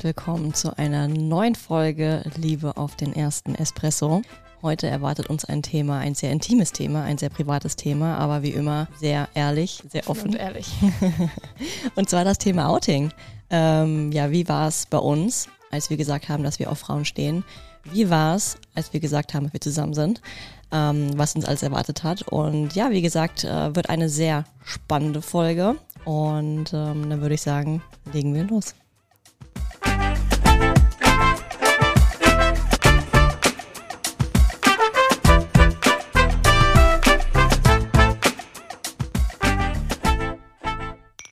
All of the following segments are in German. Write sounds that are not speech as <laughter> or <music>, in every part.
herzlich willkommen zu einer neuen Folge Liebe auf den ersten Espresso. Heute erwartet uns ein Thema, ein sehr intimes Thema, ein sehr privates Thema, aber wie immer sehr ehrlich, sehr offen. Und ehrlich. <laughs> und zwar das Thema Outing. Ähm, ja, wie war es bei uns, als wir gesagt haben, dass wir auf Frauen stehen? Wie war es, als wir gesagt haben, dass wir zusammen sind? Ähm, was uns alles erwartet hat. Und ja, wie gesagt, äh, wird eine sehr spannende Folge. Und ähm, dann würde ich sagen, legen wir los.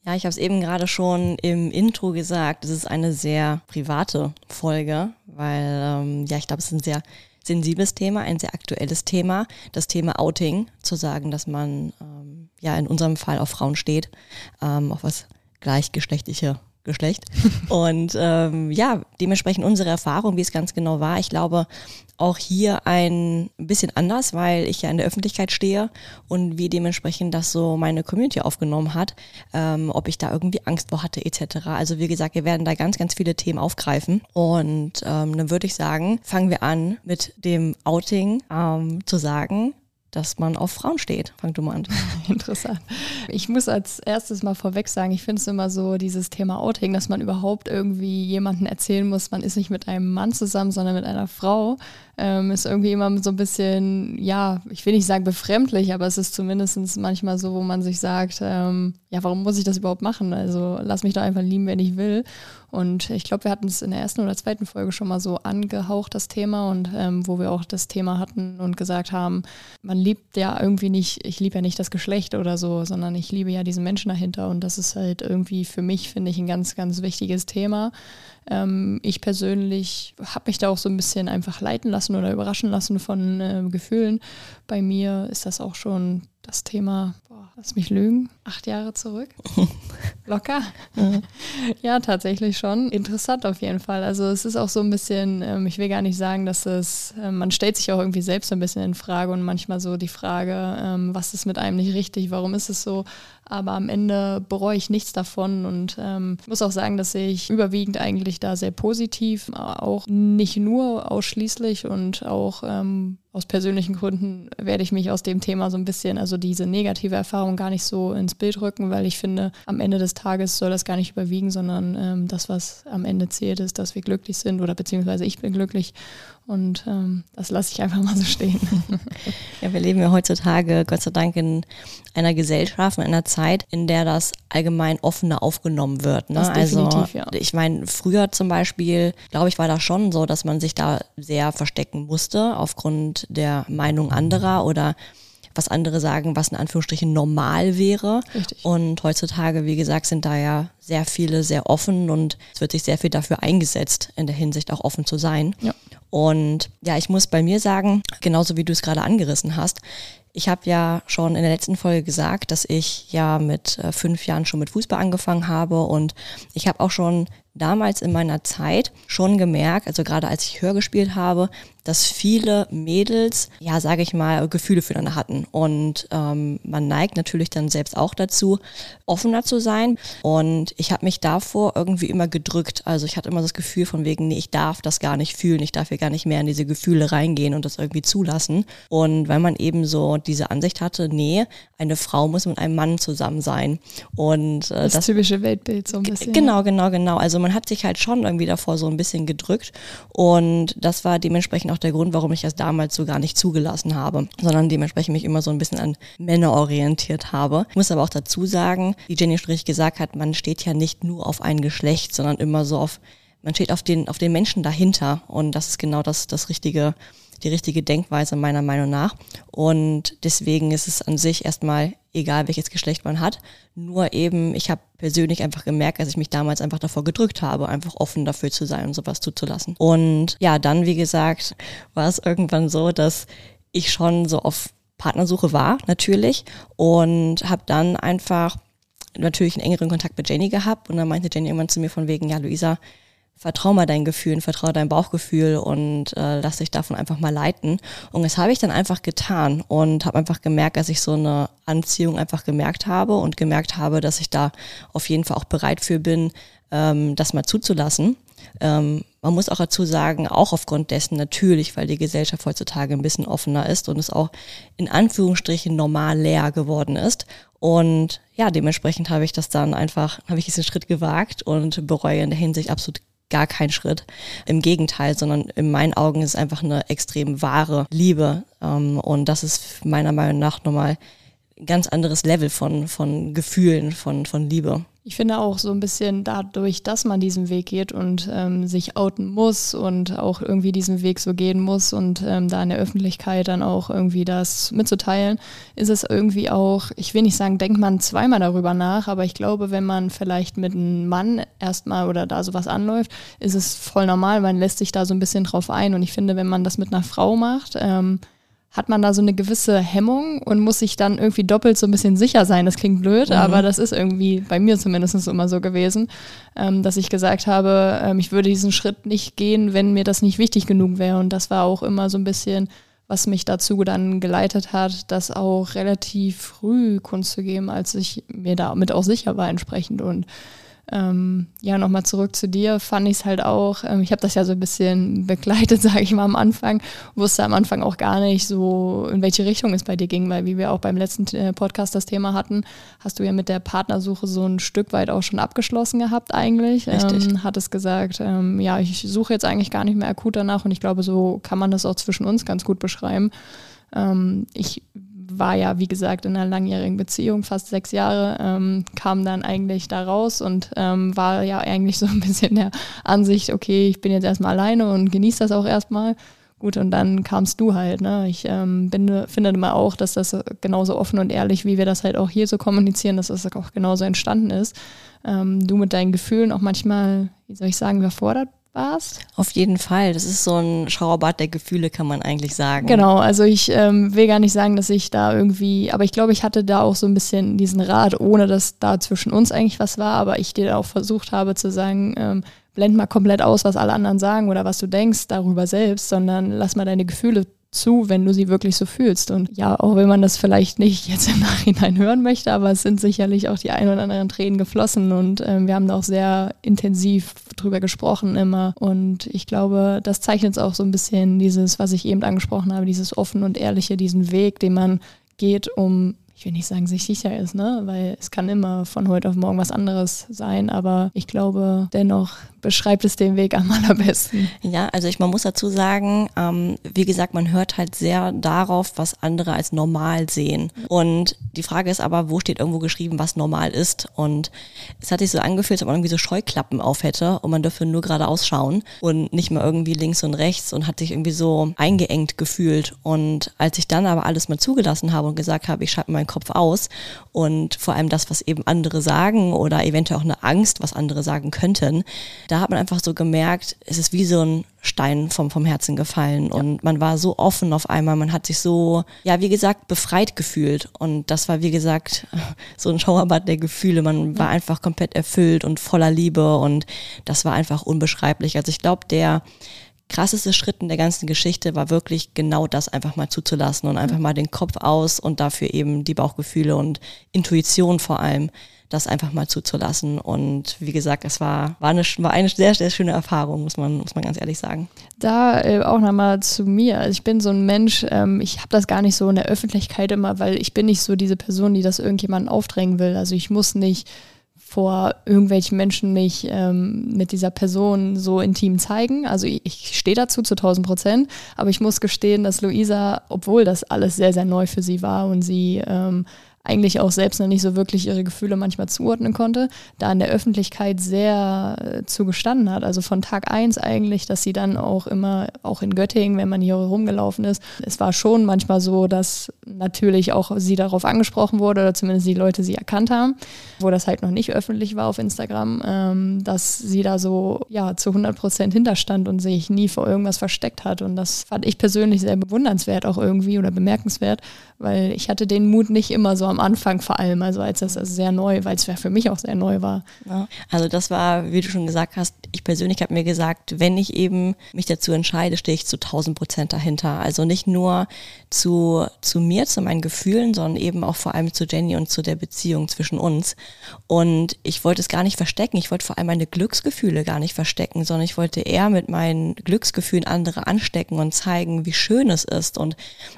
Ja, ich habe es eben gerade schon im Intro gesagt. Es ist eine sehr private Folge, weil ähm, ja, ich glaube, es ist ein sehr sensibles Thema, ein sehr aktuelles Thema. Das Thema Outing, zu sagen, dass man ähm, ja in unserem Fall auf Frauen steht, ähm, auf was gleichgeschlechtliche Geschlecht. <laughs> Und ähm, ja, dementsprechend unsere Erfahrung, wie es ganz genau war. Ich glaube, auch hier ein bisschen anders, weil ich ja in der Öffentlichkeit stehe und wie dementsprechend das so meine Community aufgenommen hat, ähm, ob ich da irgendwie Angst vor hatte etc. Also wie gesagt, wir werden da ganz, ganz viele Themen aufgreifen und ähm, dann würde ich sagen, fangen wir an mit dem Outing ähm, zu sagen, dass man auf Frauen steht. Fang du mal an. <laughs> Interessant. Ich muss als erstes mal vorweg sagen, ich finde es immer so, dieses Thema Outing, dass man überhaupt irgendwie jemanden erzählen muss, man ist nicht mit einem Mann zusammen, sondern mit einer Frau ähm, ist irgendwie immer so ein bisschen, ja, ich will nicht sagen befremdlich, aber es ist zumindest manchmal so, wo man sich sagt, ähm, ja, warum muss ich das überhaupt machen? Also lass mich doch einfach lieben, wenn ich will. Und ich glaube, wir hatten es in der ersten oder zweiten Folge schon mal so angehaucht, das Thema, und ähm, wo wir auch das Thema hatten und gesagt haben, man liebt ja irgendwie nicht, ich liebe ja nicht das Geschlecht oder so, sondern ich liebe ja diesen Menschen dahinter. Und das ist halt irgendwie für mich, finde ich, ein ganz, ganz wichtiges Thema. Ähm, ich persönlich habe mich da auch so ein bisschen einfach leiten lassen oder überraschen lassen von äh, Gefühlen. Bei mir ist das auch schon das Thema, boah, lass mich lügen, acht Jahre zurück. <laughs> Locker. Ja. <laughs> ja. tatsächlich schon. Interessant auf jeden Fall. Also es ist auch so ein bisschen, ähm, ich will gar nicht sagen, dass es, äh, man stellt sich auch irgendwie selbst ein bisschen in Frage und manchmal so die Frage, ähm, was ist mit einem nicht richtig, warum ist es so? Aber am Ende bereue ich nichts davon und ähm, muss auch sagen, dass ich überwiegend eigentlich da sehr positiv, auch nicht nur ausschließlich und auch ähm, aus persönlichen Gründen werde ich mich aus dem Thema so ein bisschen, also diese negative Erfahrung gar nicht so ins Bild rücken, weil ich finde, am Ende des Tages soll das gar nicht überwiegen, sondern ähm, das, was am Ende zählt, ist, dass wir glücklich sind oder beziehungsweise ich bin glücklich und ähm, das lasse ich einfach mal so stehen. <laughs> ja, wir leben ja heutzutage, Gott sei Dank, in einer Gesellschaft, in einer Zeit, in der das allgemein offener aufgenommen wird. Ne? also ja. ich meine, früher zum Beispiel, glaube ich, war das schon so, dass man sich da sehr verstecken musste aufgrund der Meinung anderer oder was andere sagen, was in Anführungsstrichen normal wäre. Richtig. Und heutzutage, wie gesagt, sind da ja sehr viele sehr offen und es wird sich sehr viel dafür eingesetzt, in der Hinsicht auch offen zu sein. Ja. Und ja, ich muss bei mir sagen, genauso wie du es gerade angerissen hast, ich habe ja schon in der letzten Folge gesagt, dass ich ja mit äh, fünf Jahren schon mit Fußball angefangen habe und ich habe auch schon damals in meiner Zeit schon gemerkt, also gerade als ich Hör gespielt habe, dass viele Mädels, ja, sage ich mal, Gefühle füreinander hatten. Und ähm, man neigt natürlich dann selbst auch dazu, offener zu sein. Und ich habe mich davor irgendwie immer gedrückt. Also ich hatte immer das Gefühl von wegen, nee, ich darf das gar nicht fühlen, ich darf hier gar nicht mehr in diese Gefühle reingehen und das irgendwie zulassen. Und weil man eben so diese Ansicht hatte, nee, eine Frau muss mit einem Mann zusammen sein. Und äh, das, das typische Weltbild so ein bisschen. Genau, genau, genau. Also man hat sich halt schon irgendwie davor so ein bisschen gedrückt. Und das war dementsprechend auch auch der Grund, warum ich das damals so gar nicht zugelassen habe, sondern dementsprechend mich immer so ein bisschen an Männer orientiert habe. Ich muss aber auch dazu sagen, wie Jenny Strich gesagt hat, man steht ja nicht nur auf ein Geschlecht, sondern immer so auf, man steht auf den, auf den Menschen dahinter. Und das ist genau das, das richtige, die richtige Denkweise meiner Meinung nach. Und deswegen ist es an sich erstmal egal, welches Geschlecht man hat. Nur eben, ich habe persönlich einfach gemerkt, dass ich mich damals einfach davor gedrückt habe, einfach offen dafür zu sein und sowas zuzulassen. Und ja, dann, wie gesagt, war es irgendwann so, dass ich schon so auf Partnersuche war, natürlich, und habe dann einfach natürlich einen engeren Kontakt mit Jenny gehabt. Und dann meinte Jenny irgendwann zu mir von wegen, ja, Luisa, vertrau mal deinen Gefühlen, vertrau deinem Bauchgefühl und äh, lass dich davon einfach mal leiten. Und das habe ich dann einfach getan und habe einfach gemerkt, dass ich so eine Anziehung einfach gemerkt habe und gemerkt habe, dass ich da auf jeden Fall auch bereit für bin, ähm, das mal zuzulassen. Ähm, man muss auch dazu sagen, auch aufgrund dessen natürlich, weil die Gesellschaft heutzutage ein bisschen offener ist und es auch in Anführungsstrichen normal leer geworden ist. Und ja, dementsprechend habe ich das dann einfach, habe ich diesen Schritt gewagt und bereue in der Hinsicht absolut gar keinen Schritt. Im Gegenteil, sondern in meinen Augen ist es einfach eine extrem wahre Liebe. Ähm, und das ist meiner Meinung nach nochmal ein ganz anderes Level von, von Gefühlen, von, von Liebe. Ich finde auch so ein bisschen dadurch, dass man diesen Weg geht und ähm, sich outen muss und auch irgendwie diesen Weg so gehen muss und ähm, da in der Öffentlichkeit dann auch irgendwie das mitzuteilen, ist es irgendwie auch, ich will nicht sagen, denkt man zweimal darüber nach, aber ich glaube, wenn man vielleicht mit einem Mann erstmal oder da sowas anläuft, ist es voll normal, man lässt sich da so ein bisschen drauf ein. Und ich finde, wenn man das mit einer Frau macht, ähm, hat man da so eine gewisse Hemmung und muss sich dann irgendwie doppelt so ein bisschen sicher sein. Das klingt blöd, mhm. aber das ist irgendwie bei mir zumindest immer so gewesen, ähm, dass ich gesagt habe, ähm, ich würde diesen Schritt nicht gehen, wenn mir das nicht wichtig genug wäre. Und das war auch immer so ein bisschen, was mich dazu dann geleitet hat, das auch relativ früh Kunst zu geben, als ich mir damit auch sicher war entsprechend. Und ähm, ja, nochmal zurück zu dir, fand ich es halt auch, ähm, ich habe das ja so ein bisschen begleitet, <laughs> sage ich mal am Anfang, wusste am Anfang auch gar nicht so, in welche Richtung es bei dir ging, weil wie wir auch beim letzten äh, Podcast das Thema hatten, hast du ja mit der Partnersuche so ein Stück weit auch schon abgeschlossen gehabt eigentlich. Richtig. Ähm, hattest gesagt, ähm, ja, ich suche jetzt eigentlich gar nicht mehr akut danach und ich glaube, so kann man das auch zwischen uns ganz gut beschreiben. Ähm, ich war ja, wie gesagt, in einer langjährigen Beziehung, fast sechs Jahre, ähm, kam dann eigentlich da raus und ähm, war ja eigentlich so <laughs> ein bisschen der Ansicht, okay, ich bin jetzt erstmal alleine und genieße das auch erstmal. Gut, und dann kamst du halt. Ne? Ich ähm, bin, finde immer auch, dass das genauso offen und ehrlich, wie wir das halt auch hier so kommunizieren, dass das auch genauso entstanden ist. Ähm, du mit deinen Gefühlen auch manchmal, wie soll ich sagen, überfordert warst? Auf jeden Fall. Das ist so ein Schauerbad der Gefühle, kann man eigentlich sagen. Genau, also ich ähm, will gar nicht sagen, dass ich da irgendwie, aber ich glaube, ich hatte da auch so ein bisschen diesen Rat, ohne dass da zwischen uns eigentlich was war, aber ich dir auch versucht habe zu sagen, ähm, blend mal komplett aus, was alle anderen sagen oder was du denkst darüber selbst, sondern lass mal deine Gefühle zu, wenn du sie wirklich so fühlst. Und ja, auch wenn man das vielleicht nicht jetzt im <laughs> Nachhinein hören möchte, aber es sind sicherlich auch die ein oder anderen Tränen geflossen und ähm, wir haben da auch sehr intensiv drüber gesprochen immer. Und ich glaube, das zeichnet es auch so ein bisschen dieses, was ich eben angesprochen habe, dieses offen und ehrliche, diesen Weg, den man geht, um ich will nicht sagen, sich sicher ist, ne? Weil es kann immer von heute auf morgen was anderes sein, aber ich glaube, dennoch beschreibt es den Weg am allerbesten. Ja, also ich, man muss dazu sagen, ähm, wie gesagt, man hört halt sehr darauf, was andere als normal sehen. Und die Frage ist aber, wo steht irgendwo geschrieben, was normal ist? Und es hat sich so angefühlt, als ob man irgendwie so Scheuklappen auf hätte und man dürfe nur geradeaus schauen und nicht mehr irgendwie links und rechts und hat sich irgendwie so eingeengt gefühlt. Und als ich dann aber alles mal zugelassen habe und gesagt habe, ich schalte meinen Kopf aus und vor allem das, was eben andere sagen oder eventuell auch eine Angst, was andere sagen könnten, da hat man einfach so gemerkt, es ist wie so ein Stein vom, vom Herzen gefallen. Ja. Und man war so offen auf einmal, man hat sich so, ja, wie gesagt, befreit gefühlt. Und das war, wie gesagt, <laughs> so ein Schauerbad der Gefühle. Man ja. war einfach komplett erfüllt und voller Liebe und das war einfach unbeschreiblich. Also ich glaube, der krasseste Schritt in der ganzen Geschichte war wirklich genau das einfach mal zuzulassen und einfach mal den Kopf aus und dafür eben die Bauchgefühle und Intuition vor allem das einfach mal zuzulassen. Und wie gesagt, es war, war, eine, war eine sehr, sehr schöne Erfahrung, muss man, muss man ganz ehrlich sagen. Da äh, auch nochmal zu mir. Also ich bin so ein Mensch, ähm, ich habe das gar nicht so in der Öffentlichkeit immer, weil ich bin nicht so diese Person, die das irgendjemandem aufdrängen will. Also ich muss nicht vor irgendwelchen Menschen mich ähm, mit dieser Person so intim zeigen. Also ich, ich stehe dazu zu 1000 Prozent, aber ich muss gestehen, dass Luisa, obwohl das alles sehr, sehr neu für sie war und sie ähm, eigentlich auch selbst noch nicht so wirklich ihre Gefühle manchmal zuordnen konnte, da in der Öffentlichkeit sehr äh, zugestanden hat. Also von Tag eins eigentlich, dass sie dann auch immer, auch in Göttingen, wenn man hier rumgelaufen ist, es war schon manchmal so, dass natürlich auch sie darauf angesprochen wurde oder zumindest die Leute sie erkannt haben, wo das halt noch nicht öffentlich war auf Instagram, ähm, dass sie da so ja zu 100 Prozent hinterstand und sich nie vor irgendwas versteckt hat. Und das fand ich persönlich sehr bewundernswert auch irgendwie oder bemerkenswert, weil ich hatte den Mut nicht immer so am Anfang vor allem, also als das also sehr neu, weil es für mich auch sehr neu war. Ja. Also das war, wie du schon gesagt hast, ich persönlich habe mir gesagt, wenn ich eben mich dazu entscheide, stehe ich zu 1000 Prozent dahinter. Also nicht nur zu, zu mir, zu meinen Gefühlen, sondern eben auch vor allem zu Jenny und zu der Beziehung zwischen uns. Und ich wollte es gar nicht verstecken. Ich wollte vor allem meine Glücksgefühle gar nicht verstecken, sondern ich wollte eher mit meinen Glücksgefühlen andere anstecken und zeigen, wie schön es ist und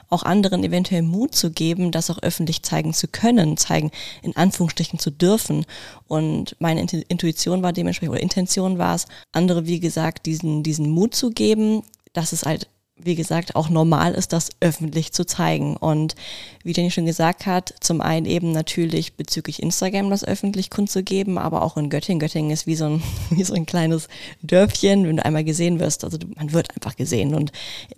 auch anderen eventuell Mut zu geben, das auch öffentlich zeigen zu können, zeigen, in Anführungsstrichen zu dürfen. Und meine Intuition war dementsprechend, oder Intention war es, andere, wie gesagt, diesen, diesen Mut zu geben, dass es halt wie gesagt, auch normal ist, das öffentlich zu zeigen. Und wie Jenny schon gesagt hat, zum einen eben natürlich bezüglich Instagram das öffentlich kundzugeben, aber auch in Göttingen. Göttingen ist wie so ein, <laughs> wie so ein kleines Dörfchen, wenn du einmal gesehen wirst. Also man wird einfach gesehen. Und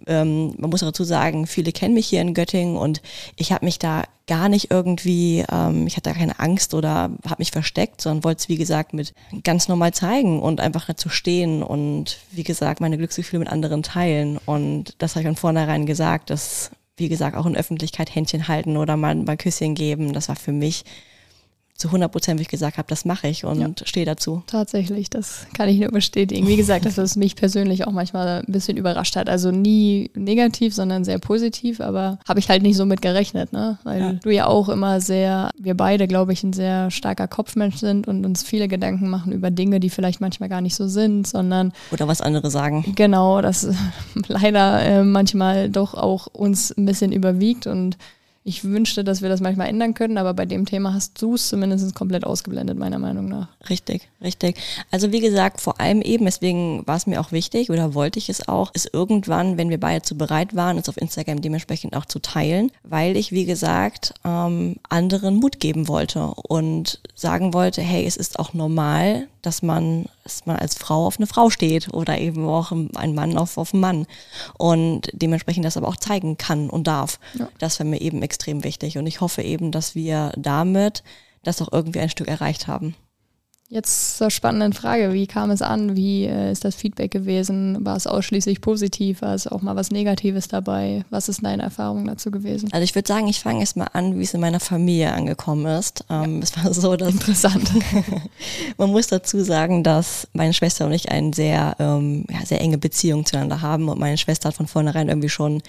ähm, man muss dazu sagen, viele kennen mich hier in Göttingen und ich habe mich da gar nicht irgendwie, ähm, ich hatte da keine Angst oder habe mich versteckt, sondern wollte es, wie gesagt, mit ganz normal zeigen und einfach dazu stehen und, wie gesagt, meine Glücksgefühle mit anderen teilen. Und das habe ich von vornherein gesagt, dass, wie gesagt, auch in Öffentlichkeit Händchen halten oder mal, mal Küsschen geben, das war für mich zu 100 Prozent, wie ich gesagt habe, das mache ich und ja. stehe dazu. Tatsächlich, das kann ich nur bestätigen. Wie gesagt, dass es mich persönlich auch manchmal ein bisschen überrascht hat. Also nie negativ, sondern sehr positiv, aber habe ich halt nicht so mit gerechnet, ne? Weil ja. du ja auch immer sehr, wir beide, glaube ich, ein sehr starker Kopfmensch sind und uns viele Gedanken machen über Dinge, die vielleicht manchmal gar nicht so sind, sondern. Oder was andere sagen. Genau, das <laughs> leider äh, manchmal doch auch uns ein bisschen überwiegt und ich wünschte, dass wir das manchmal ändern können, aber bei dem Thema hast du es zumindest komplett ausgeblendet, meiner Meinung nach. Richtig, richtig. Also wie gesagt, vor allem eben, deswegen war es mir auch wichtig oder wollte ich es auch, ist irgendwann, wenn wir beide zu bereit waren, es auf Instagram dementsprechend auch zu teilen, weil ich, wie gesagt, ähm, anderen Mut geben wollte und sagen wollte, hey, es ist auch normal, dass man, dass man als Frau auf eine Frau steht oder eben auch ein Mann auf, auf einen Mann und dementsprechend das aber auch zeigen kann und darf. Ja. Das wäre mir eben extrem wichtig und ich hoffe eben, dass wir damit das auch irgendwie ein Stück erreicht haben. Jetzt zur spannenden Frage, wie kam es an? Wie äh, ist das Feedback gewesen? War es ausschließlich positiv? War es auch mal was Negatives dabei? Was ist deine Erfahrung dazu gewesen? Also ich würde sagen, ich fange erst mal an, wie es in meiner Familie angekommen ist. Ähm, ja. Es war so, dass interessant. <laughs> man muss dazu sagen, dass meine Schwester und ich eine sehr, ähm, ja, sehr enge Beziehung zueinander haben und meine Schwester hat von vornherein irgendwie schon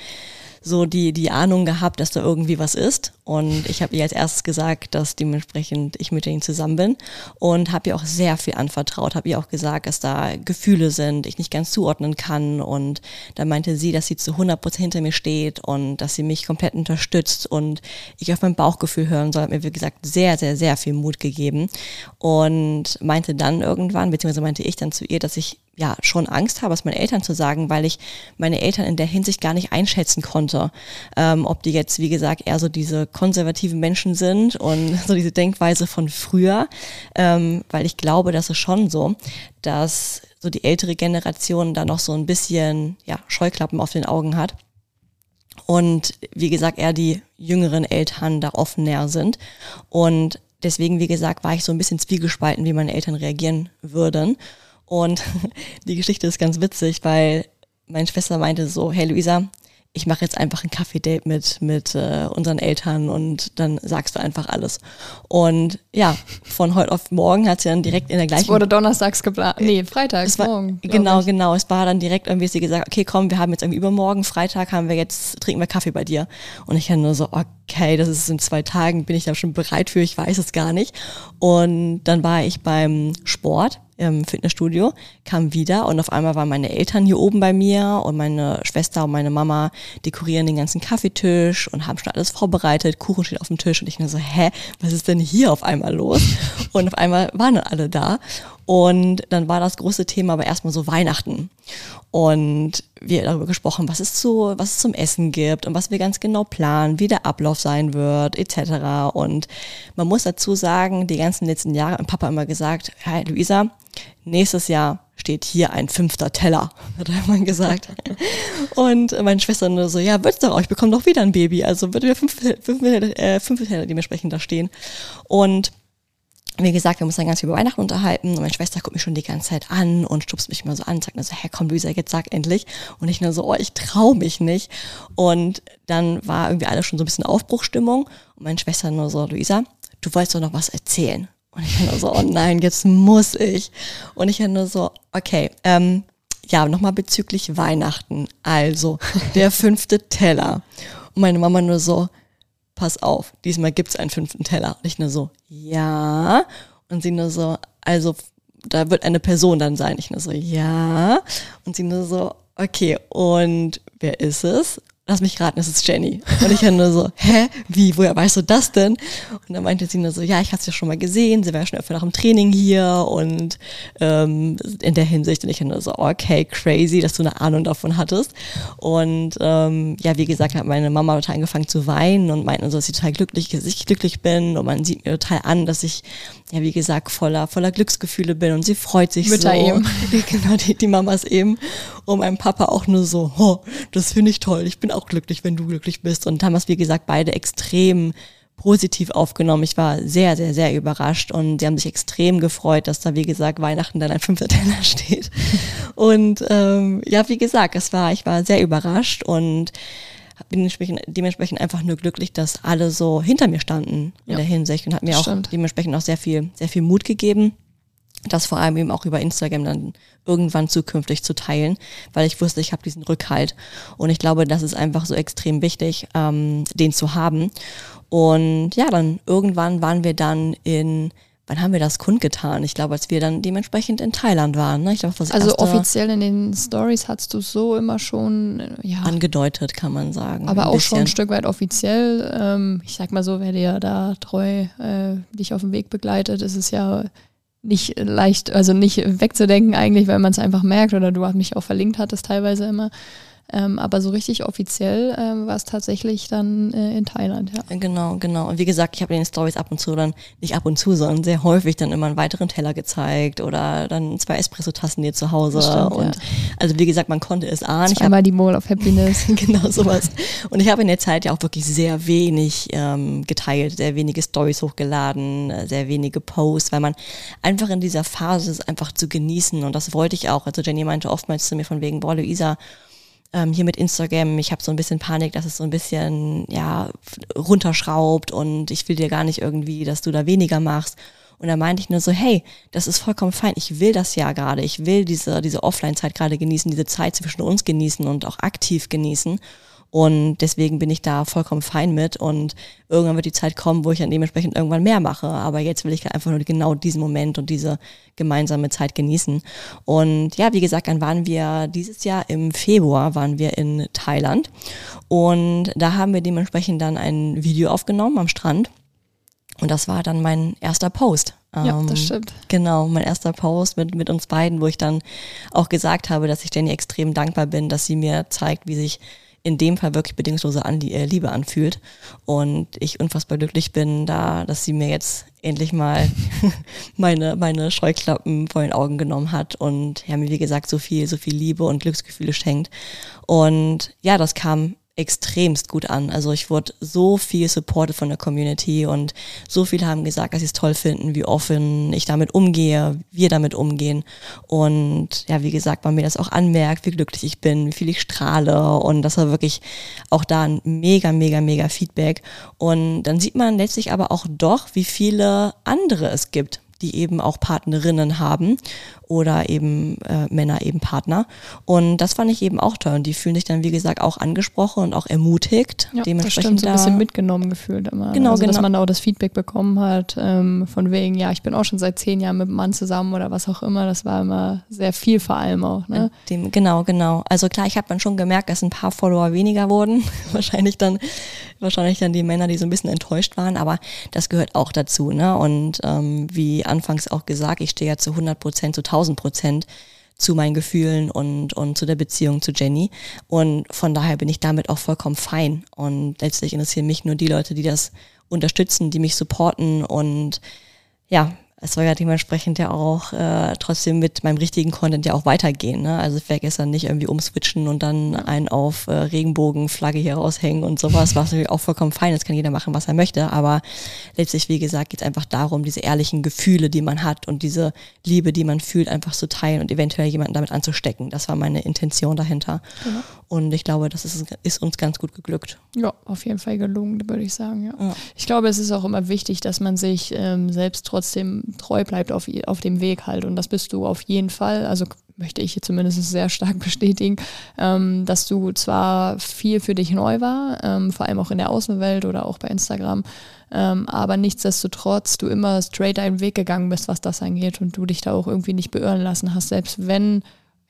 so die, die Ahnung gehabt, dass da irgendwie was ist. Und ich habe ihr als erstes gesagt, dass dementsprechend ich mit ihnen zusammen bin und habe ihr auch sehr viel anvertraut, habe ihr auch gesagt, dass da Gefühle sind, ich nicht ganz zuordnen kann. Und da meinte sie, dass sie zu 100 Prozent hinter mir steht und dass sie mich komplett unterstützt und ich auf mein Bauchgefühl hören soll, hat mir, wie gesagt, sehr, sehr, sehr viel Mut gegeben und meinte dann irgendwann, beziehungsweise meinte ich dann zu ihr, dass ich ja schon Angst habe, es meinen Eltern zu sagen, weil ich meine Eltern in der Hinsicht gar nicht einschätzen konnte, ähm, ob die jetzt, wie gesagt, eher so diese konservativen Menschen sind und <laughs> so diese Denkweise von früher, ähm, weil ich glaube, das ist schon so, dass so die ältere Generation da noch so ein bisschen ja, Scheuklappen auf den Augen hat. Und wie gesagt, eher die jüngeren Eltern da offener sind. Und deswegen, wie gesagt, war ich so ein bisschen zwiegespalten, wie meine Eltern reagieren würden. Und <laughs> die Geschichte ist ganz witzig, weil meine Schwester meinte so, hey Luisa, ich mache jetzt einfach ein Kaffee-Date mit, mit äh, unseren Eltern und dann sagst du einfach alles. Und ja, von heute auf morgen hat sie dann direkt in der gleichen... Es wurde donnerstags geplant, nee, freitags, war, morgen. Genau, ich. genau. Es war dann direkt irgendwie, sie gesagt, okay, komm, wir haben jetzt irgendwie übermorgen, Freitag haben wir jetzt, trinken wir Kaffee bei dir. Und ich dann nur so, okay, das ist in zwei Tagen, bin ich da schon bereit für, ich weiß es gar nicht. Und dann war ich beim Sport im Fitnessstudio, kam wieder und auf einmal waren meine Eltern hier oben bei mir und meine Schwester und meine Mama dekorieren den ganzen Kaffeetisch und haben schon alles vorbereitet. Kuchen steht auf dem Tisch und ich nur so, hä, was ist denn hier auf einmal los? <laughs> Und auf einmal waren dann alle da und dann war das große Thema aber erstmal so Weihnachten. Und wir darüber gesprochen, was es zu, was es zum Essen gibt und was wir ganz genau planen, wie der Ablauf sein wird, etc. Und man muss dazu sagen, die ganzen letzten Jahre hat Papa immer gesagt, hey Luisa, nächstes Jahr steht hier ein fünfter Teller, <laughs> hat er immer gesagt. Und meine Schwester nur so, ja, wird's doch auch, ich bekomme doch wieder ein Baby, also wird wieder fünf, fünf, äh, fünf Teller dementsprechend da stehen. Und wie gesagt, wir haben dann ganz viel über Weihnachten unterhalten und meine Schwester guckt mich schon die ganze Zeit an und stupst mich mal so an, sagt mir so, hey komm Luisa, jetzt sag endlich. Und ich nur so, oh, ich trau mich nicht. Und dann war irgendwie alles schon so ein bisschen Aufbruchstimmung und meine Schwester nur so, Luisa, du wolltest doch noch was erzählen. Und ich nur so, oh nein, jetzt muss ich. Und ich nur so, okay, ähm, ja, nochmal bezüglich Weihnachten. Also, der fünfte Teller. Und meine Mama nur so, pass auf, diesmal gibt's einen fünften Teller. Und ich nur so, ja. Und sie nur so, also da wird eine Person dann sein. Ich nur so, ja. Und sie nur so, okay, und wer ist es? Lass mich raten, es ist Jenny. Und ich dann nur so, hä, wie, woher weißt du das denn? Und dann meinte sie nur so, ja, ich hatte ja schon mal gesehen, sie war ja schon öfter nach dem Training hier und ähm, in der Hinsicht. Und ich dann nur so, okay, crazy, dass du eine Ahnung davon hattest. Und ähm, ja, wie gesagt, hat meine Mama total angefangen zu weinen und meinte so, dass sie total glücklich, dass ich glücklich bin. Und man sieht mir total an, dass ich, ja, wie gesagt, voller, voller Glücksgefühle bin und sie freut sich Mütter so. eben. <laughs> genau, die, die Mamas eben. Und mein Papa auch nur so, oh, das finde ich toll, ich bin auch glücklich, wenn du glücklich bist. Und haben es, wie gesagt, beide extrem positiv aufgenommen. Ich war sehr, sehr, sehr überrascht und sie haben sich extrem gefreut, dass da, wie gesagt, Weihnachten dann ein fünfter Teller <laughs> steht. Und ähm, ja, wie gesagt, es war, ich war sehr überrascht und bin dementsprechend, dementsprechend einfach nur glücklich, dass alle so hinter mir standen in ja, der Hinsicht und hat mir auch stimmt. dementsprechend auch sehr viel, sehr viel Mut gegeben das vor allem eben auch über Instagram dann irgendwann zukünftig zu teilen, weil ich wusste, ich habe diesen Rückhalt. Und ich glaube, das ist einfach so extrem wichtig, ähm, den zu haben. Und ja, dann irgendwann waren wir dann in, wann haben wir das kundgetan? Ich glaube, als wir dann dementsprechend in Thailand waren. Ne? Ich glaube, das also offiziell in den Stories hast du so immer schon ja, angedeutet, kann man sagen. Aber auch bisschen. schon ein Stück weit offiziell. Ähm, ich sag mal so, wer dir da treu äh, dich auf dem Weg begleitet, ist es ja nicht leicht, also nicht wegzudenken eigentlich, weil man es einfach merkt oder du mich auch verlinkt hattest teilweise immer. Ähm, aber so richtig offiziell ähm, war es tatsächlich dann äh, in Thailand, ja. Genau, genau. Und wie gesagt, ich habe in den Stories ab und zu dann, nicht ab und zu, sondern sehr häufig dann immer einen weiteren Teller gezeigt oder dann zwei Espresso-Tassen hier zu Hause. Stimmt, und ja. also wie gesagt, man konnte es ahnen. Einmal hab, die Mole of Happiness. <laughs> genau, sowas. Und ich habe in der Zeit ja auch wirklich sehr wenig ähm, geteilt, sehr wenige Stories hochgeladen, äh, sehr wenige Posts, weil man einfach in dieser Phase ist einfach zu genießen. Und das wollte ich auch. Also Jenny meinte oftmals zu mir von wegen, boah, Luisa, ähm, hier mit Instagram, ich habe so ein bisschen Panik, dass es so ein bisschen ja runterschraubt und ich will dir gar nicht irgendwie, dass du da weniger machst. Und da meinte ich nur so, hey, das ist vollkommen fein. Ich will das ja gerade. Ich will diese, diese Offline-Zeit gerade genießen, diese Zeit zwischen uns genießen und auch aktiv genießen. Und deswegen bin ich da vollkommen fein mit. Und irgendwann wird die Zeit kommen, wo ich dann dementsprechend irgendwann mehr mache. Aber jetzt will ich einfach nur genau diesen Moment und diese gemeinsame Zeit genießen. Und ja, wie gesagt, dann waren wir dieses Jahr im Februar waren wir in Thailand. Und da haben wir dementsprechend dann ein Video aufgenommen am Strand. Und das war dann mein erster Post. Ja, das ähm, stimmt. Genau, mein erster Post mit, mit uns beiden, wo ich dann auch gesagt habe, dass ich Jenny extrem dankbar bin, dass sie mir zeigt, wie sich in dem Fall wirklich bedingungslose An äh, Liebe anfühlt. Und ich unfassbar glücklich bin, da, dass sie mir jetzt endlich mal <laughs> meine, meine Scheuklappen vor den Augen genommen hat und ja, mir, wie gesagt, so viel, so viel Liebe und Glücksgefühle schenkt. Und ja, das kam extremst gut an. Also ich wurde so viel supported von der Community und so viele haben gesagt, dass sie es toll finden, wie offen ich damit umgehe, wir damit umgehen. Und ja, wie gesagt, man mir das auch anmerkt, wie glücklich ich bin, wie viel ich strahle und das war wirklich auch da ein mega, mega, mega Feedback. Und dann sieht man letztlich aber auch doch, wie viele andere es gibt die eben auch Partnerinnen haben oder eben äh, Männer eben Partner. Und das fand ich eben auch toll. Und die fühlen sich dann, wie gesagt, auch angesprochen und auch ermutigt. Ja, Dementsprechend das stimmt, so ein bisschen mitgenommen gefühlt immer. Genau, also, genau. Dass man auch das Feedback bekommen hat, ähm, von wegen, ja, ich bin auch schon seit zehn Jahren mit einem Mann zusammen oder was auch immer. Das war immer sehr viel vor allem auch. Ne? Dem, genau, genau. Also klar, ich habe dann schon gemerkt, dass ein paar Follower weniger wurden. <laughs> wahrscheinlich dann, wahrscheinlich dann die Männer, die so ein bisschen enttäuscht waren, aber das gehört auch dazu. Ne? Und ähm, wie anfangs auch gesagt, ich stehe ja zu 100 Prozent, zu 1000 Prozent zu meinen Gefühlen und, und zu der Beziehung zu Jenny. Und von daher bin ich damit auch vollkommen fein. Und letztlich interessieren mich nur die Leute, die das unterstützen, die mich supporten und ja, es soll ja dementsprechend ja auch äh, trotzdem mit meinem richtigen Content ja auch weitergehen. Ne? Also ich werde gestern nicht irgendwie umswitchen und dann einen auf äh, Regenbogenflagge hier raushängen und sowas, was natürlich auch vollkommen fein ist, kann jeder machen, was er möchte. Aber letztlich, wie gesagt, geht es einfach darum, diese ehrlichen Gefühle, die man hat und diese Liebe, die man fühlt, einfach zu teilen und eventuell jemanden damit anzustecken. Das war meine Intention dahinter. Genau. Und ich glaube, das ist, ist, uns ganz gut geglückt. Ja, auf jeden Fall gelungen, würde ich sagen. Ja. ja. Ich glaube, es ist auch immer wichtig, dass man sich ähm, selbst trotzdem treu bleibt auf, auf dem Weg halt. Und das bist du auf jeden Fall. Also möchte ich zumindest <laughs> sehr stark bestätigen, ähm, dass du zwar viel für dich neu war, ähm, vor allem auch in der Außenwelt oder auch bei Instagram, ähm, aber nichtsdestotrotz du immer straight deinen Weg gegangen bist, was das angeht und du dich da auch irgendwie nicht beirren lassen hast, selbst wenn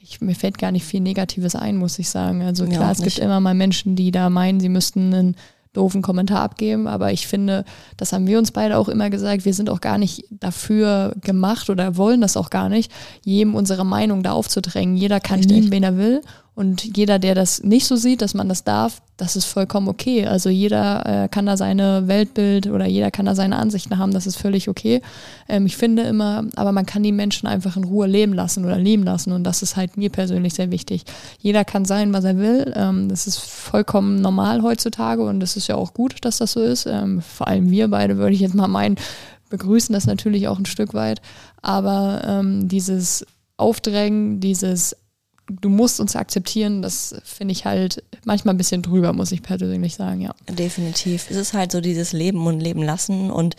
ich, mir fällt gar nicht viel Negatives ein, muss ich sagen. Also klar, ja, es gibt immer mal Menschen, die da meinen, sie müssten einen doofen Kommentar abgeben, aber ich finde, das haben wir uns beide auch immer gesagt, wir sind auch gar nicht dafür gemacht oder wollen das auch gar nicht, jedem unsere Meinung da aufzudrängen. Jeder kann Richtig. nehmen, wen er will und jeder, der das nicht so sieht, dass man das darf, das ist vollkommen okay. Also jeder äh, kann da seine Weltbild oder jeder kann da seine Ansichten haben, das ist völlig okay. Ähm, ich finde immer, aber man kann die Menschen einfach in Ruhe leben lassen oder leben lassen und das ist halt mir persönlich sehr wichtig. Jeder kann sein, was er will. Ähm, das ist vollkommen normal heutzutage und es ist ja auch gut, dass das so ist. Ähm, vor allem wir beide würde ich jetzt mal meinen, begrüßen das natürlich auch ein Stück weit. Aber ähm, dieses Aufdrängen, dieses du musst uns akzeptieren, das finde ich halt manchmal ein bisschen drüber, muss ich persönlich sagen, ja. Definitiv. Es ist halt so dieses Leben und Leben lassen und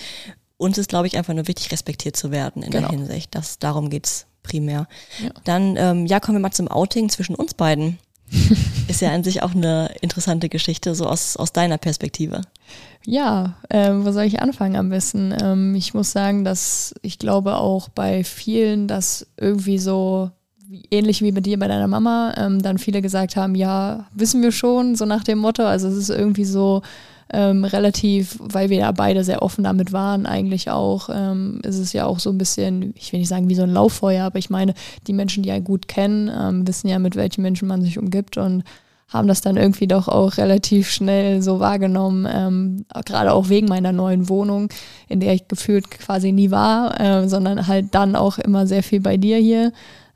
uns ist, glaube ich, einfach nur wichtig, respektiert zu werden in genau. der Hinsicht. Das, darum geht es primär. Ja. Dann, ähm, ja, kommen wir mal zum Outing zwischen uns beiden. <laughs> ist ja an sich auch eine interessante Geschichte, so aus, aus deiner Perspektive. Ja, äh, wo soll ich anfangen am besten? Ähm, ich muss sagen, dass ich glaube auch bei vielen das irgendwie so ähnlich wie bei dir bei deiner Mama, ähm, dann viele gesagt haben, ja, wissen wir schon, so nach dem Motto. Also es ist irgendwie so ähm, relativ, weil wir ja beide sehr offen damit waren, eigentlich auch, ähm, ist es ja auch so ein bisschen, ich will nicht sagen wie so ein Lauffeuer, aber ich meine, die Menschen, die einen gut kennen, ähm, wissen ja, mit welchen Menschen man sich umgibt und haben das dann irgendwie doch auch relativ schnell so wahrgenommen, ähm, gerade auch wegen meiner neuen Wohnung, in der ich gefühlt quasi nie war, äh, sondern halt dann auch immer sehr viel bei dir hier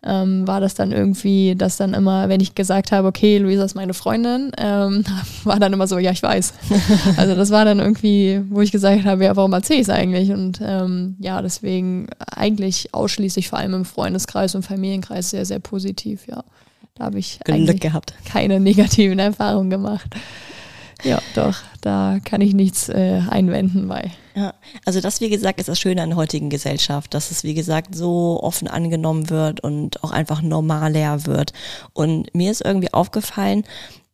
ähm, war das dann irgendwie, dass dann immer, wenn ich gesagt habe, okay, Luisa ist meine Freundin, ähm, <laughs> war dann immer so, ja, ich weiß. <laughs> also das war dann irgendwie, wo ich gesagt habe, ja, warum erzähle ich es eigentlich? Und ähm, ja, deswegen eigentlich ausschließlich vor allem im Freundeskreis und Familienkreis sehr, sehr positiv, ja. Da habe ich Glück gehabt. keine negativen Erfahrungen gemacht. Ja, doch, da kann ich nichts äh, einwenden bei. Ja, also das, wie gesagt, ist das Schöne an der heutigen Gesellschaft, dass es, wie gesagt, so offen angenommen wird und auch einfach normaler wird. Und mir ist irgendwie aufgefallen,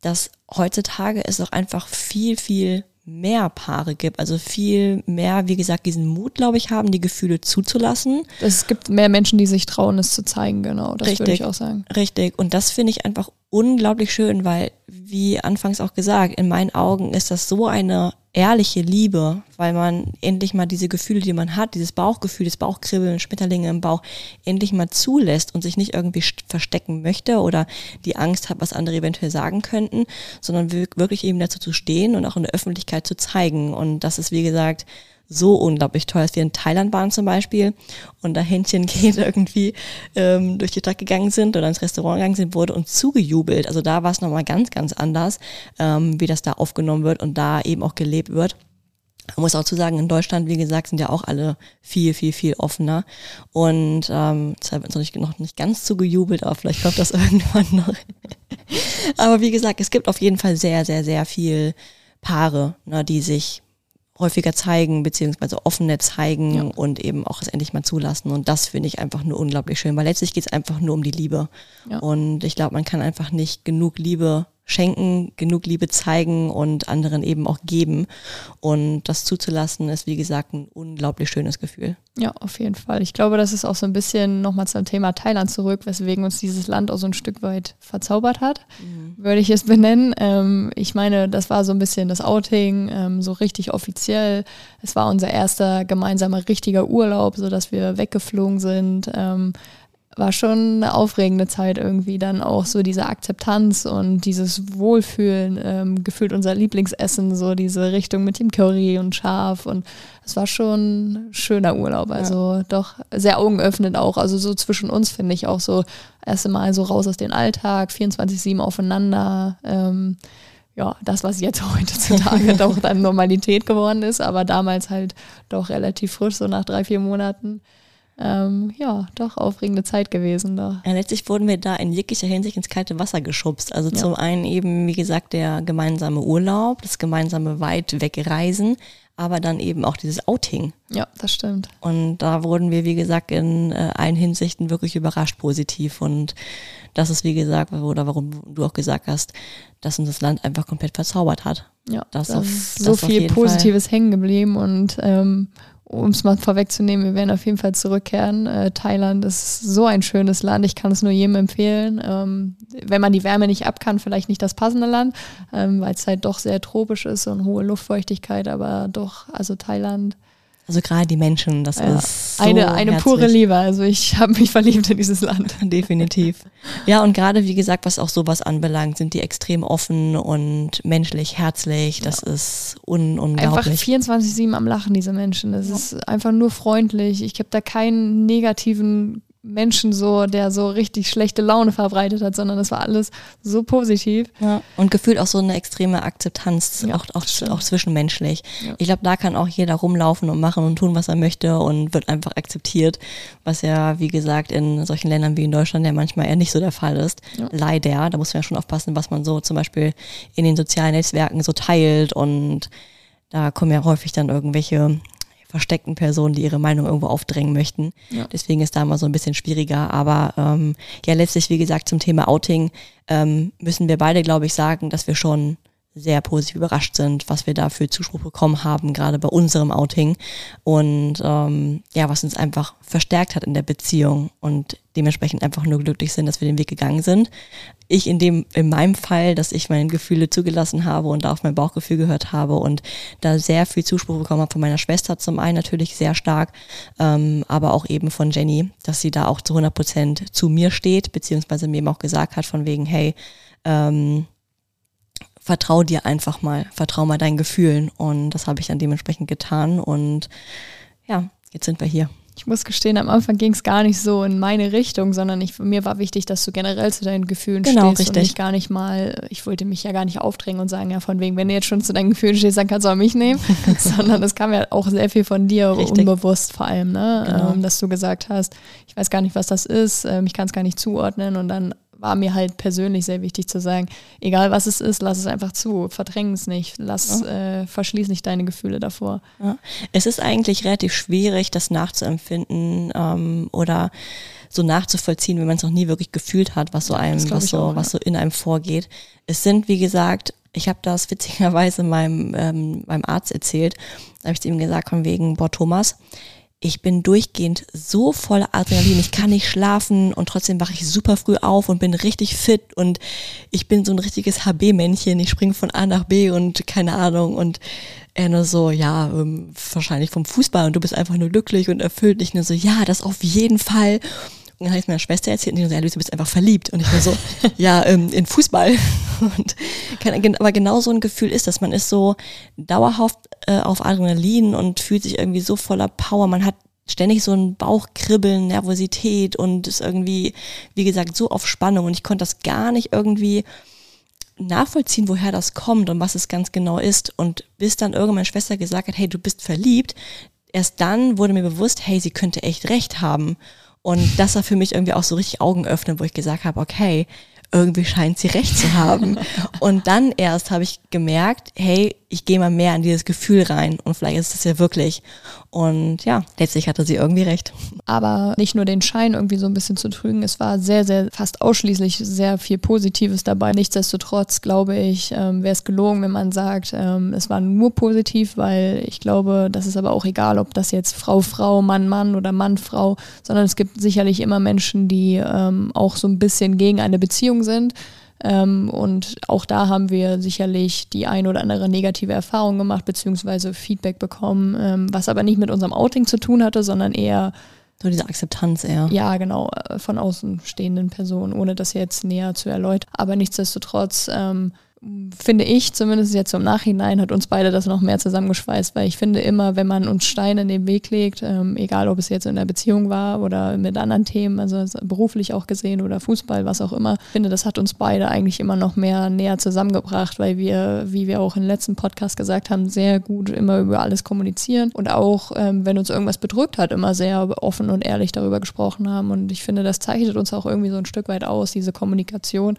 dass heutzutage es auch einfach viel, viel mehr Paare gibt, also viel mehr, wie gesagt, diesen Mut, glaube ich, haben, die Gefühle zuzulassen. Es gibt mehr Menschen, die sich trauen, es zu zeigen, genau. Das würde ich auch sagen. Richtig. Und das finde ich einfach unglaublich schön, weil, wie anfangs auch gesagt, in meinen Augen ist das so eine ehrliche Liebe, weil man endlich mal diese Gefühle, die man hat, dieses Bauchgefühl, das Bauchkribbeln, Schmetterlinge im Bauch, endlich mal zulässt und sich nicht irgendwie verstecken möchte oder die Angst hat, was andere eventuell sagen könnten, sondern wirklich eben dazu zu stehen und auch in der Öffentlichkeit zu zeigen. Und das ist, wie gesagt, so unglaublich toll, als wir in Thailand waren zum Beispiel und da Händchen geht <laughs> irgendwie ähm, durch die Stadt gegangen sind oder ins Restaurant gegangen sind, wurde uns zugejubelt. Also da war es nochmal ganz, ganz anders, ähm, wie das da aufgenommen wird und da eben auch gelebt wird. Man muss auch zu sagen, in Deutschland, wie gesagt, sind ja auch alle viel, viel, viel offener. Und ähm, deshalb wird uns noch nicht ganz zugejubelt, aber vielleicht kommt das <laughs> irgendwann noch. aber wie gesagt, es gibt auf jeden Fall sehr, sehr, sehr viel Paare, ne, die sich häufiger zeigen, beziehungsweise offener zeigen ja. und eben auch es endlich mal zulassen. Und das finde ich einfach nur unglaublich schön, weil letztlich geht es einfach nur um die Liebe. Ja. Und ich glaube, man kann einfach nicht genug Liebe schenken, genug Liebe zeigen und anderen eben auch geben. Und das zuzulassen ist, wie gesagt, ein unglaublich schönes Gefühl. Ja, auf jeden Fall. Ich glaube, das ist auch so ein bisschen nochmal zum Thema Thailand zurück, weswegen uns dieses Land auch so ein Stück weit verzaubert hat, mhm. würde ich es benennen. Ähm, ich meine, das war so ein bisschen das Outing, ähm, so richtig offiziell. Es war unser erster gemeinsamer richtiger Urlaub, sodass wir weggeflogen sind. Ähm, war schon eine aufregende Zeit irgendwie dann auch so diese Akzeptanz und dieses Wohlfühlen, ähm, gefühlt unser Lieblingsessen, so diese Richtung mit dem Curry und Schaf und es war schon ein schöner Urlaub, also ja. doch sehr augenöffnend auch, also so zwischen uns finde ich auch so erst einmal so raus aus dem Alltag, 24-7 aufeinander, ähm, ja, das, was jetzt <laughs> heutzutage <laughs> doch dann Normalität geworden ist, aber damals halt doch relativ frisch, so nach drei, vier Monaten ähm, ja, doch aufregende Zeit gewesen da. Ja, letztlich wurden wir da in jeglicher Hinsicht ins kalte Wasser geschubst. Also ja. zum einen eben, wie gesagt, der gemeinsame Urlaub, das gemeinsame weit wegreisen, aber dann eben auch dieses Outing. Ja, das stimmt. Und da wurden wir, wie gesagt, in äh, allen Hinsichten wirklich überrascht positiv. Und das ist, wie gesagt, oder warum du auch gesagt hast, dass uns das Land einfach komplett verzaubert hat. Ja, das, das auf, so viel Positives Fall. hängen geblieben und ähm, um es mal vorwegzunehmen, wir werden auf jeden Fall zurückkehren. Äh, Thailand ist so ein schönes Land, ich kann es nur jedem empfehlen. Ähm, wenn man die Wärme nicht ab kann, vielleicht nicht das passende Land, ähm, weil es halt doch sehr tropisch ist und hohe Luftfeuchtigkeit, aber doch, also Thailand also gerade die Menschen, das ja, ist so eine eine pure Liebe. Also ich habe mich verliebt in dieses Land. <laughs> Definitiv. Ja und gerade wie gesagt, was auch sowas anbelangt, sind die extrem offen und menschlich, herzlich. Das ja. ist un unglaublich. Einfach 24/7 am Lachen diese Menschen. Das ja. ist einfach nur freundlich. Ich habe da keinen negativen Menschen so, der so richtig schlechte Laune verbreitet hat, sondern das war alles so positiv. Ja. Und gefühlt auch so eine extreme Akzeptanz, ja, auch, auch, auch zwischenmenschlich. Ja. Ich glaube, da kann auch jeder rumlaufen und machen und tun, was er möchte und wird einfach akzeptiert, was ja, wie gesagt, in solchen Ländern wie in Deutschland ja manchmal eher nicht so der Fall ist. Leider, da muss man ja schon aufpassen, was man so zum Beispiel in den sozialen Netzwerken so teilt und da kommen ja häufig dann irgendwelche versteckten Personen, die ihre Meinung irgendwo aufdrängen möchten. Ja. Deswegen ist da immer so ein bisschen schwieriger. Aber ähm, ja, letztlich, wie gesagt, zum Thema Outing ähm, müssen wir beide, glaube ich, sagen, dass wir schon sehr positiv überrascht sind, was wir da für Zuspruch bekommen haben, gerade bei unserem Outing. Und ähm, ja, was uns einfach verstärkt hat in der Beziehung und dementsprechend einfach nur glücklich sind, dass wir den Weg gegangen sind. Ich in dem, in meinem Fall, dass ich meine Gefühle zugelassen habe und da auf mein Bauchgefühl gehört habe und da sehr viel Zuspruch bekommen habe von meiner Schwester zum einen natürlich sehr stark, ähm, aber auch eben von Jenny, dass sie da auch zu 100 Prozent zu mir steht, beziehungsweise mir eben auch gesagt hat von wegen, hey, ähm, vertrau dir einfach mal, vertrau mal deinen Gefühlen. Und das habe ich dann dementsprechend getan. Und ja, jetzt sind wir hier. Ich muss gestehen, am Anfang ging es gar nicht so in meine Richtung, sondern ich, mir war wichtig, dass du generell zu deinen Gefühlen genau, stehst richtig. und ich gar nicht mal, ich wollte mich ja gar nicht aufdrängen und sagen, ja von wegen, wenn du jetzt schon zu deinen Gefühlen stehst, dann kannst du auch mich nehmen, <laughs> sondern es kam ja auch sehr viel von dir, richtig. unbewusst vor allem, ne? Genau. Ähm, dass du gesagt hast, ich weiß gar nicht, was das ist, ähm, ich kann es gar nicht zuordnen und dann war mir halt persönlich sehr wichtig zu sagen, egal was es ist, lass es einfach zu, verdräng es nicht, lass, ja. äh, verschließ nicht deine Gefühle davor. Ja. Es ist eigentlich relativ schwierig, das nachzuempfinden ähm, oder so nachzuvollziehen, wenn man es noch nie wirklich gefühlt hat, was so einem, was so, auch, was so in einem vorgeht. Es sind, wie gesagt, ich habe das witzigerweise meinem, ähm, meinem Arzt erzählt, da habe ich ihm gesagt, von wegen, boah, Thomas, ich bin durchgehend so voller Adrenalin, ich kann nicht schlafen und trotzdem wache ich super früh auf und bin richtig fit und ich bin so ein richtiges HB-Männchen, ich springe von A nach B und keine Ahnung und er nur so, ja, ähm, wahrscheinlich vom Fußball und du bist einfach nur glücklich und erfüllt. Ich nur so, ja, das auf jeden Fall. Und dann habe ich meiner Schwester erzählt und die so, ja, du bist einfach verliebt. Und ich war so, <laughs> ja, ähm, in Fußball. <laughs> Und kann, aber genau so ein Gefühl ist das. Man ist so dauerhaft äh, auf Adrenalin und fühlt sich irgendwie so voller Power. Man hat ständig so ein Bauchkribbeln, Nervosität und ist irgendwie, wie gesagt, so auf Spannung. Und ich konnte das gar nicht irgendwie nachvollziehen, woher das kommt und was es ganz genau ist. Und bis dann irgendwann meine Schwester gesagt hat, hey, du bist verliebt, erst dann wurde mir bewusst, hey, sie könnte echt recht haben. Und das war für mich irgendwie auch so richtig Augen öffnen, wo ich gesagt habe, okay, irgendwie scheint sie recht zu haben. <laughs> und dann erst habe ich gemerkt, hey, ich gehe mal mehr in dieses Gefühl rein und vielleicht ist es ja wirklich. Und ja, letztlich hatte sie irgendwie recht. Aber nicht nur den Schein irgendwie so ein bisschen zu trügen, es war sehr, sehr, fast ausschließlich sehr viel Positives dabei. Nichtsdestotrotz glaube ich, ähm, wäre es gelogen, wenn man sagt, ähm, es war nur positiv, weil ich glaube, das ist aber auch egal, ob das jetzt Frau, Frau, Mann, Mann oder Mann, Frau, sondern es gibt sicherlich immer Menschen, die ähm, auch so ein bisschen gegen eine Beziehung sind ähm, und auch da haben wir sicherlich die ein oder andere negative Erfahrung gemacht, beziehungsweise Feedback bekommen, ähm, was aber nicht mit unserem Outing zu tun hatte, sondern eher Nur diese Akzeptanz eher. Ja, genau, äh, von außenstehenden Personen, ohne das jetzt näher zu erläutern. Aber nichtsdestotrotz ähm, finde ich, zumindest jetzt im Nachhinein, hat uns beide das noch mehr zusammengeschweißt, weil ich finde immer, wenn man uns Steine in den Weg legt, ähm, egal ob es jetzt in der Beziehung war oder mit anderen Themen, also beruflich auch gesehen oder Fußball, was auch immer, finde, das hat uns beide eigentlich immer noch mehr näher zusammengebracht, weil wir, wie wir auch im letzten Podcast gesagt haben, sehr gut immer über alles kommunizieren und auch, ähm, wenn uns irgendwas bedrückt hat, immer sehr offen und ehrlich darüber gesprochen haben. Und ich finde, das zeichnet uns auch irgendwie so ein Stück weit aus, diese Kommunikation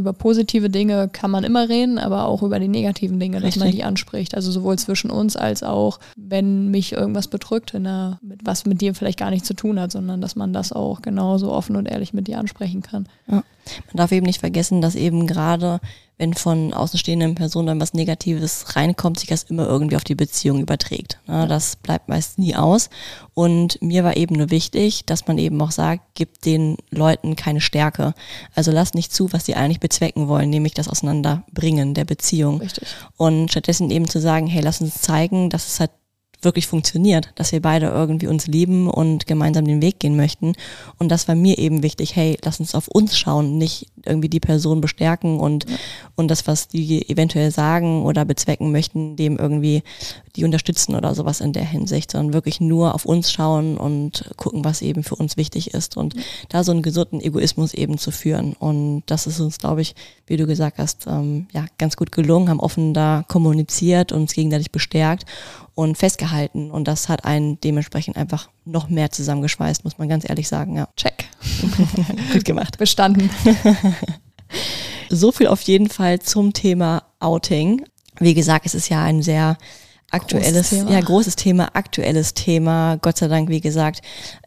über positive Dinge kann man immer reden, aber auch über die negativen Dinge, Richtig. dass man die anspricht. Also sowohl zwischen uns als auch, wenn mich irgendwas bedrückt, der, was mit dir vielleicht gar nichts zu tun hat, sondern dass man das auch genauso offen und ehrlich mit dir ansprechen kann. Ja. Man darf eben nicht vergessen, dass eben gerade wenn von außenstehenden Personen dann was Negatives reinkommt, sich das immer irgendwie auf die Beziehung überträgt. Ja, das bleibt meist nie aus. Und mir war eben nur wichtig, dass man eben auch sagt, gibt den Leuten keine Stärke. Also lass nicht zu, was sie eigentlich bezwecken wollen, nämlich das Auseinanderbringen der Beziehung. Richtig. Und stattdessen eben zu sagen, hey, lass uns zeigen, dass es halt wirklich funktioniert, dass wir beide irgendwie uns lieben und gemeinsam den Weg gehen möchten. Und das war mir eben wichtig, hey, lass uns auf uns schauen, nicht irgendwie die Person bestärken und, ja. und das, was die eventuell sagen oder bezwecken möchten, dem irgendwie die unterstützen oder sowas in der Hinsicht, sondern wirklich nur auf uns schauen und gucken, was eben für uns wichtig ist und ja. da so einen gesunden Egoismus eben zu führen. Und das ist uns, glaube ich, wie du gesagt hast, ähm, ja, ganz gut gelungen, haben offen da kommuniziert, uns gegenseitig bestärkt und festgehalten. Und das hat einen dementsprechend einfach noch mehr zusammengeschweißt, muss man ganz ehrlich sagen. Ja. Check. <laughs> Gut gemacht. Bestanden. <laughs> so viel auf jeden Fall zum Thema Outing. Wie gesagt, es ist ja ein sehr aktuelles, großes ja, großes Thema, aktuelles Thema. Gott sei Dank, wie gesagt,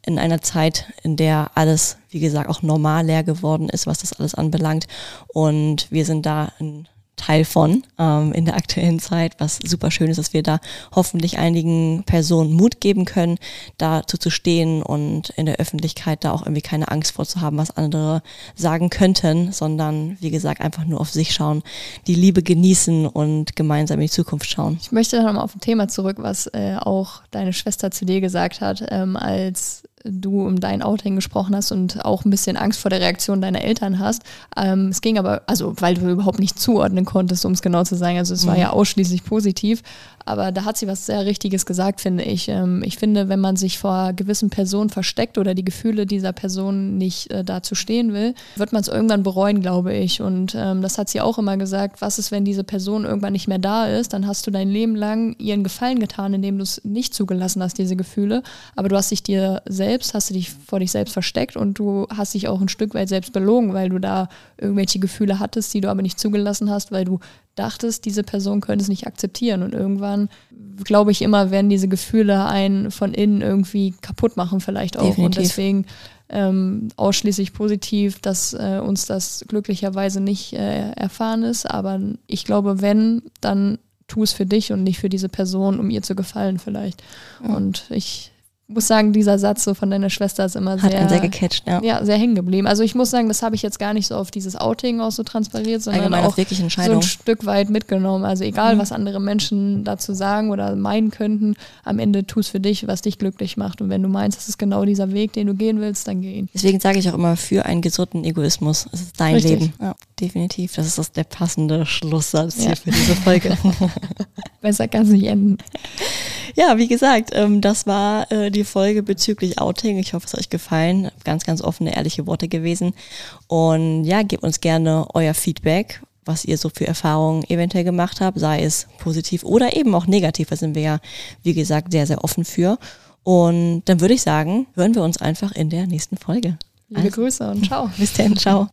in einer Zeit, in der alles, wie gesagt, auch normal leer geworden ist, was das alles anbelangt. Und wir sind da in Teil von ähm, in der aktuellen Zeit, was super schön ist, dass wir da hoffentlich einigen Personen Mut geben können, dazu zu stehen und in der Öffentlichkeit da auch irgendwie keine Angst vorzuhaben, was andere sagen könnten, sondern wie gesagt einfach nur auf sich schauen, die Liebe genießen und gemeinsam in die Zukunft schauen. Ich möchte nochmal auf ein Thema zurück, was äh, auch deine Schwester zu dir gesagt hat, ähm, als du um dein Outing gesprochen hast und auch ein bisschen Angst vor der Reaktion deiner Eltern hast. Ähm, es ging aber, also weil du überhaupt nicht zuordnen konntest, um es genau zu sagen. Also es mhm. war ja ausschließlich positiv. Aber da hat sie was sehr Richtiges gesagt, finde ich. Ähm, ich finde, wenn man sich vor gewissen Personen versteckt oder die Gefühle dieser Person nicht äh, dazu stehen will, wird man es irgendwann bereuen, glaube ich. Und ähm, das hat sie auch immer gesagt. Was ist, wenn diese Person irgendwann nicht mehr da ist? Dann hast du dein Leben lang ihren Gefallen getan, indem du es nicht zugelassen hast, diese Gefühle. Aber du hast dich dir selbst, hast du dich vor dich selbst versteckt und du hast dich auch ein Stück weit selbst belogen, weil du da irgendwelche Gefühle hattest, die du aber nicht zugelassen hast, weil du dachtest, diese Person könnte es nicht akzeptieren. Und irgendwann, glaube ich, immer werden diese Gefühle einen von innen irgendwie kaputt machen, vielleicht auch. Definitiv. Und deswegen ähm, ausschließlich positiv, dass äh, uns das glücklicherweise nicht äh, erfahren ist. Aber ich glaube, wenn, dann tu es für dich und nicht für diese Person, um ihr zu gefallen vielleicht. Ja. Und ich muss sagen, dieser Satz so von deiner Schwester ist immer sehr, sehr gecatcht, ja. ja, sehr hängen geblieben. Also ich muss sagen, das habe ich jetzt gar nicht so auf dieses Outing auch so transferiert, sondern Allgemein auch wirklich so ein Stück weit mitgenommen. Also egal, mhm. was andere Menschen dazu sagen oder meinen könnten, am Ende tu es für dich, was dich glücklich macht. Und wenn du meinst, das ist genau dieser Weg, den du gehen willst, dann geh ihn. Deswegen sage ich auch immer, für einen gesunden Egoismus. Es ist dein Richtig. Leben. Ja, definitiv. Das ist das der passende Schlusssatz ja. hier für diese Folge. <laughs> <laughs> Besser kann es nicht enden. Ja, wie gesagt, ähm, das war äh, die Folge bezüglich Outing. Ich hoffe, es hat euch gefallen. Ganz, ganz offene, ehrliche Worte gewesen. Und ja, gebt uns gerne euer Feedback, was ihr so für Erfahrungen eventuell gemacht habt, sei es positiv oder eben auch negativ. Da sind wir ja, wie gesagt, sehr, sehr offen für. Und dann würde ich sagen, hören wir uns einfach in der nächsten Folge. Liebe also, Grüße und ciao. <laughs> Bis dann, ciao.